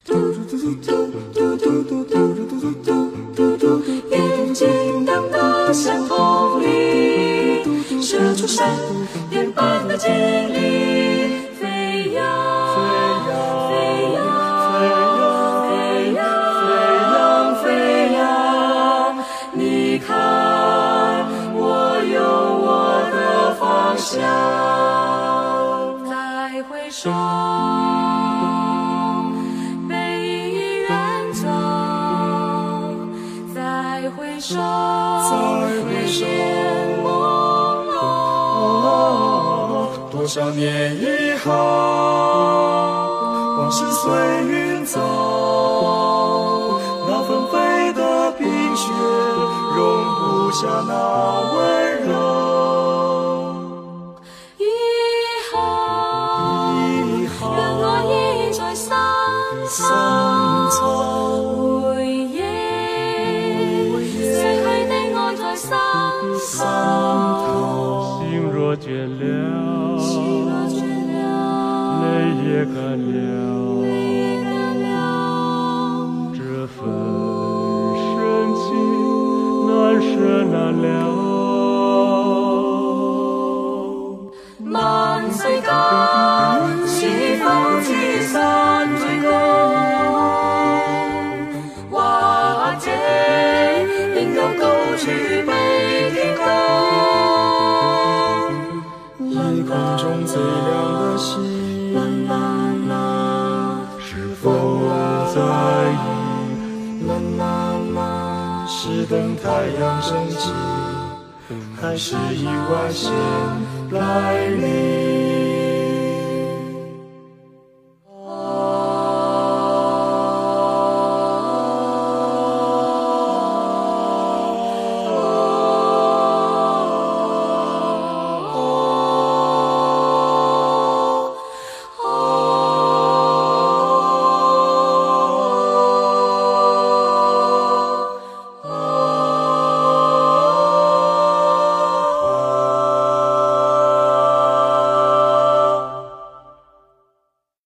嘟嘟嘟嘟嘟嘟嘟嘟嘟嘟嘟嘟嘟眼睛瞪得像铜铃，射出闪电般的精力，飞扬飞扬飞扬飞扬飞扬，你看，我有我的方向，再回首。在回首，多少年以后，往事随云走。那纷飞的冰雪，容不下那温柔。以后，以后，雨我一后，雨后，雨我倦了，泪也干了，这份深情难舍难了。满世间，是否青山最高，或者另有高处？啦啦啦，是等太阳升起，还是意外先来临？